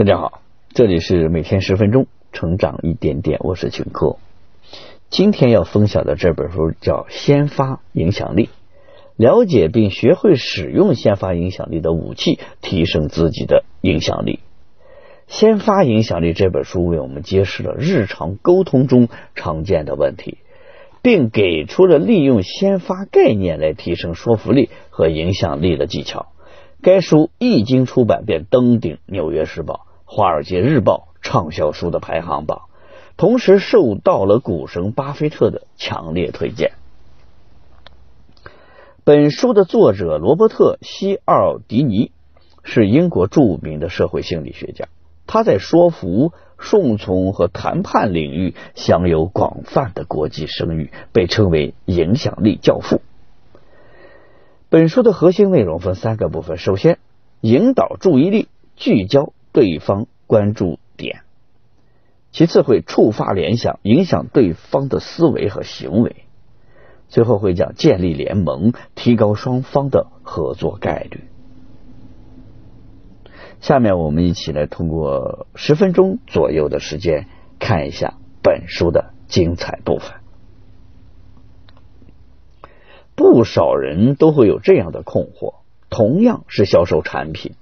大家好，这里是每天十分钟成长一点点，我是秦科。今天要分享的这本书叫《先发影响力》，了解并学会使用先发影响力的武器，提升自己的影响力。《先发影响力》这本书为我们揭示了日常沟通中常见的问题，并给出了利用先发概念来提升说服力和影响力的技巧。该书一经出版便登顶《纽约时报》。《华尔街日报》畅销书的排行榜，同时受到了股神巴菲特的强烈推荐。本书的作者罗伯特·西奥迪尼是英国著名的社会心理学家，他在说服、顺从和谈判领域享有广泛的国际声誉，被称为影响力教父。本书的核心内容分三个部分：首先，引导注意力，聚焦。对方关注点，其次会触发联想，影响对方的思维和行为，最后会讲建立联盟，提高双方的合作概率。下面我们一起来通过十分钟左右的时间看一下本书的精彩部分。不少人都会有这样的困惑，同样是销售产品。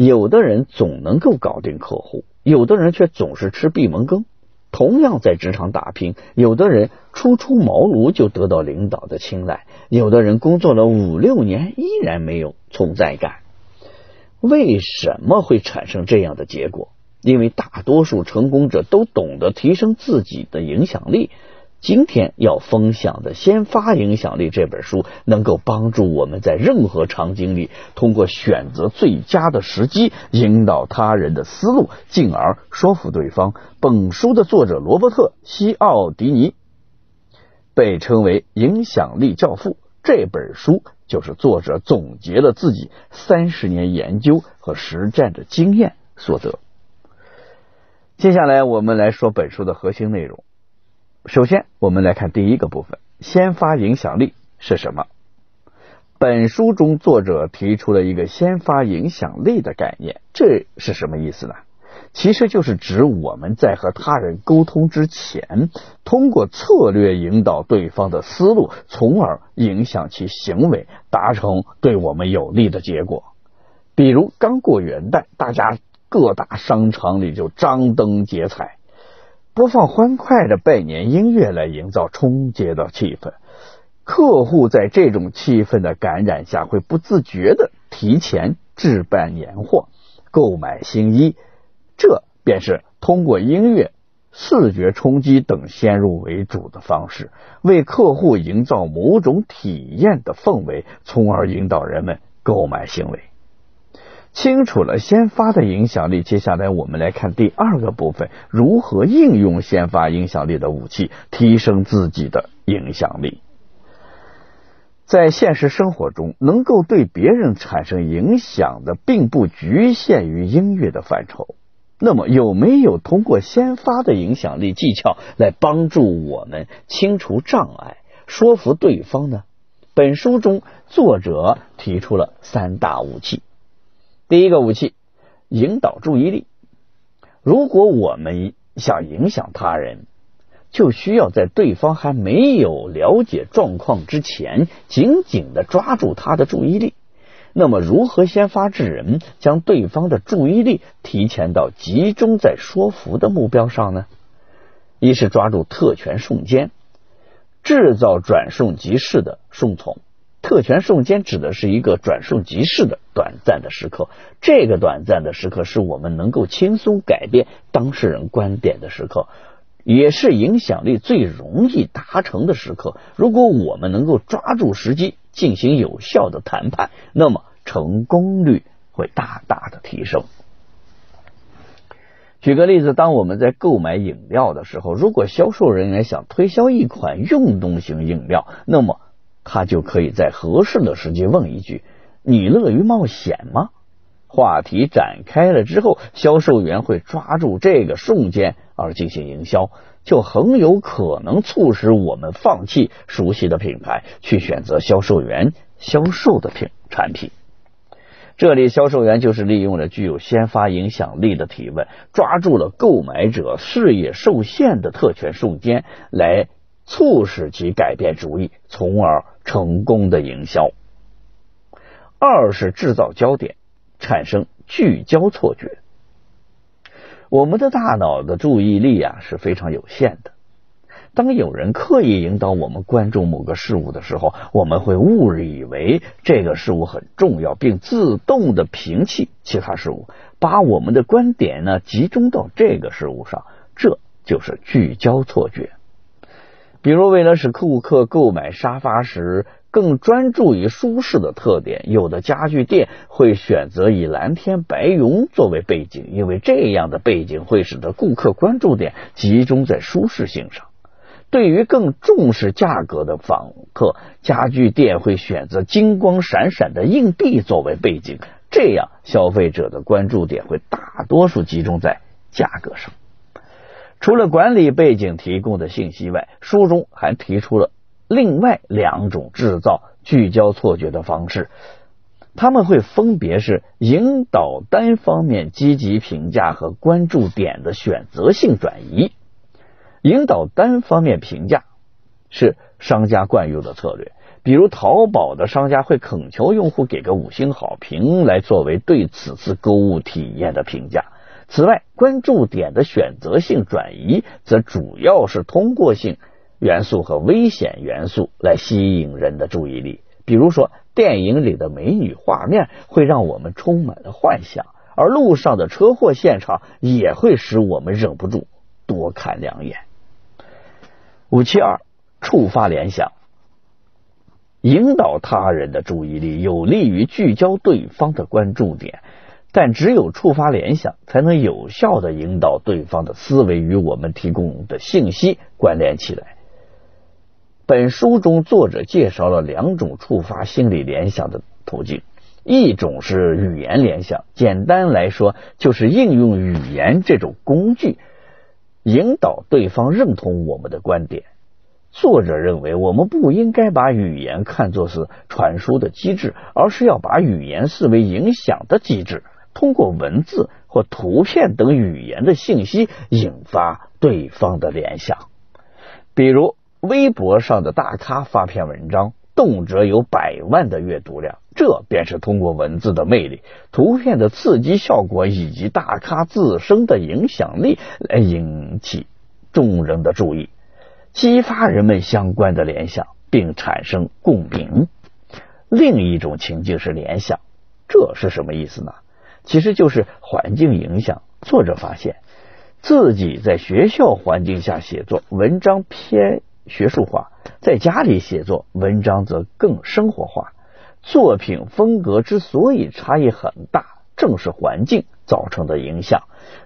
有的人总能够搞定客户，有的人却总是吃闭门羹。同样在职场打拼，有的人初出茅庐就得到领导的青睐，有的人工作了五六年依然没有存在感。为什么会产生这样的结果？因为大多数成功者都懂得提升自己的影响力。今天要分享的《先发影响力》这本书，能够帮助我们在任何场景里，通过选择最佳的时机，引导他人的思路，进而说服对方。本书的作者罗伯特·西奥迪尼被称为影响力教父。这本书就是作者总结了自己三十年研究和实战的经验所得。接下来，我们来说本书的核心内容。首先，我们来看第一个部分：先发影响力是什么？本书中作者提出了一个先发影响力的概念，这是什么意思呢？其实就是指我们在和他人沟通之前，通过策略引导对方的思路，从而影响其行为，达成对我们有利的结果。比如刚过元旦，大家各大商场里就张灯结彩。播放欢快的拜年音乐来营造春节的气氛，客户在这种气氛的感染下，会不自觉的提前置办年货、购买新衣。这便是通过音乐、视觉冲击等先入为主的方式，为客户营造某种体验的氛围，从而引导人们购买行为。清楚了先发的影响力，接下来我们来看第二个部分：如何应用先发影响力的武器，提升自己的影响力。在现实生活中，能够对别人产生影响的，并不局限于音乐的范畴。那么，有没有通过先发的影响力技巧来帮助我们清除障碍、说服对方呢？本书中，作者提出了三大武器。第一个武器，引导注意力。如果我们想影响他人，就需要在对方还没有了解状况之前，紧紧的抓住他的注意力。那么，如何先发制人，将对方的注意力提前到集中在说服的目标上呢？一是抓住特权瞬间，制造转瞬即逝的顺从。特权瞬间指的是一个转瞬即逝的短暂的时刻，这个短暂的时刻是我们能够轻松改变当事人观点的时刻，也是影响力最容易达成的时刻。如果我们能够抓住时机进行有效的谈判，那么成功率会大大的提升。举个例子，当我们在购买饮料的时候，如果销售人员想推销一款运动型饮料，那么他就可以在合适的时机问一句：“你乐于冒险吗？”话题展开了之后，销售员会抓住这个瞬间而进行营销，就很有可能促使我们放弃熟悉的品牌，去选择销售员销售的品产品。这里销售员就是利用了具有先发影响力的提问，抓住了购买者视野受限的特权瞬间，来促使其改变主意，从而成功的营销。二是制造焦点，产生聚焦错觉。我们的大脑的注意力啊是非常有限的。当有人刻意引导我们关注某个事物的时候，我们会误以为这个事物很重要，并自动的摒弃其他事物，把我们的观点呢集中到这个事物上，这就是聚焦错觉。比如，为了使顾客购买沙发时，更专注于舒适的特点，有的家具店会选择以蓝天白云作为背景，因为这样的背景会使得顾客关注点集中在舒适性上。对于更重视价格的访客，家具店会选择金光闪闪的硬币作为背景，这样消费者的关注点会大多数集中在价格上。除了管理背景提供的信息外，书中还提出了。另外两种制造聚焦错觉的方式，他们会分别是引导单方面积极评价和关注点的选择性转移。引导单方面评价是商家惯用的策略，比如淘宝的商家会恳求用户给个五星好评来作为对此次购物体验的评价。此外，关注点的选择性转移则主要是通过性。元素和危险元素来吸引人的注意力，比如说电影里的美女画面会让我们充满了幻想，而路上的车祸现场也会使我们忍不住多看两眼。五七二触发联想，引导他人的注意力，有利于聚焦对方的关注点，但只有触发联想，才能有效的引导对方的思维与我们提供的信息关联起来。本书中，作者介绍了两种触发心理联想的途径，一种是语言联想，简单来说就是应用语言这种工具，引导对方认同我们的观点。作者认为，我们不应该把语言看作是传输的机制，而是要把语言视为影响的机制，通过文字或图片等语言的信息引发对方的联想，比如。微博上的大咖发篇文章，动辄有百万的阅读量，这便是通过文字的魅力、图片的刺激效果以及大咖自身的影响力来引起众人的注意，激发人们相关的联想，并产生共鸣。另一种情境是联想，这是什么意思呢？其实就是环境影响。作者发现自己在学校环境下写作文章偏。学术化，在家里写作文章则更生活化。作品风格之所以差异很大，正是环境造成的影响。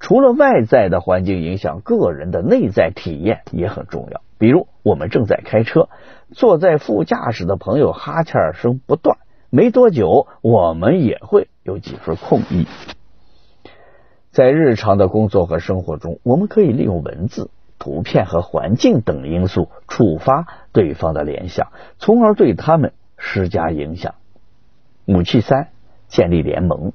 除了外在的环境影响，个人的内在体验也很重要。比如，我们正在开车，坐在副驾驶的朋友哈欠声不断，没多久，我们也会有几分空意。在日常的工作和生活中，我们可以利用文字。图片和环境等因素触发对方的联想，从而对他们施加影响。武器三：建立联盟。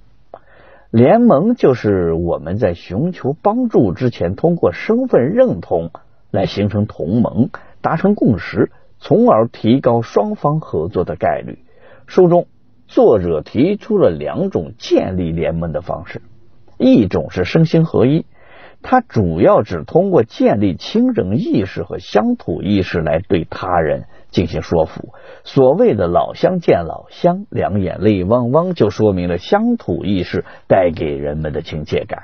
联盟就是我们在寻求帮助之前，通过身份认同来形成同盟，达成共识，从而提高双方合作的概率。书中作者提出了两种建立联盟的方式，一种是身心合一。它主要只通过建立亲人意识和乡土意识来对他人进行说服。所谓的老乡见老乡，两眼泪汪汪，就说明了乡土意识带给人们的亲切感。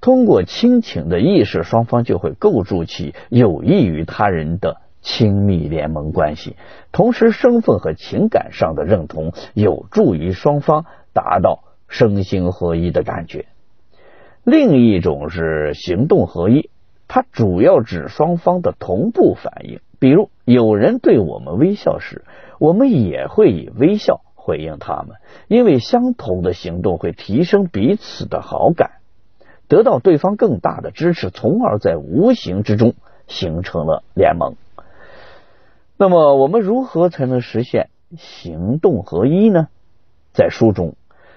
通过亲情的意识，双方就会构筑起有益于他人的亲密联盟关系。同时，身份和情感上的认同有助于双方达到身心合一的感觉。另一种是行动合一，它主要指双方的同步反应。比如，有人对我们微笑时，我们也会以微笑回应他们，因为相同的行动会提升彼此的好感，得到对方更大的支持，从而在无形之中形成了联盟。那么，我们如何才能实现行动合一呢？在书中。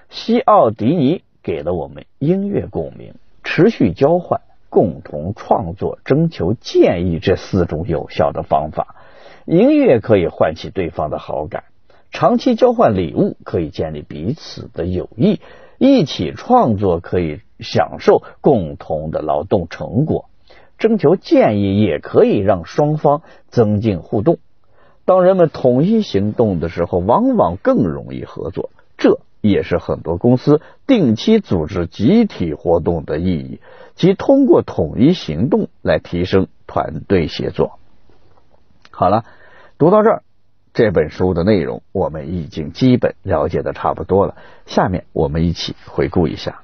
西奥迪尼给了我们音乐共鸣、持续交换、共同创作、征求建议这四种有效的方法。音乐可以唤起对方的好感，长期交换礼物可以建立彼此的友谊，一起创作可以享受共同的劳动成果，征求建议也可以让双方增进互动。当人们统一行动的时候，往往更容易合作。这也是很多公司定期组织集体活动的意义，即通过统一行动来提升团队协作。好了，读到这儿，这本书的内容我们已经基本了解的差不多了。下面我们一起回顾一下。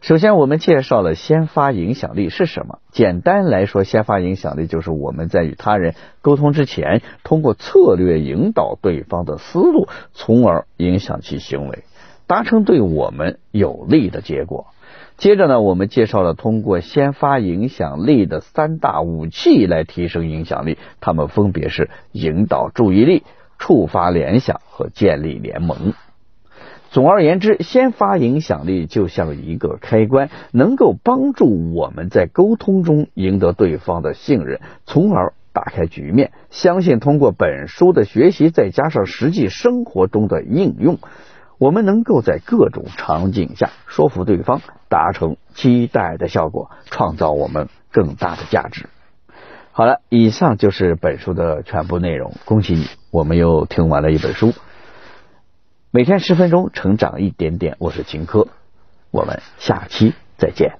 首先，我们介绍了先发影响力是什么。简单来说，先发影响力就是我们在与他人沟通之前，通过策略引导对方的思路，从而影响其行为，达成对我们有利的结果。接着呢，我们介绍了通过先发影响力的三大武器来提升影响力，它们分别是引导注意力、触发联想和建立联盟。总而言之，先发影响力就像一个开关，能够帮助我们在沟通中赢得对方的信任，从而打开局面。相信通过本书的学习，再加上实际生活中的应用。我们能够在各种场景下说服对方，达成期待的效果，创造我们更大的价值。好了，以上就是本书的全部内容。恭喜你，我们又听完了一本书。每天十分钟，成长一点点。我是秦科，我们下期再见。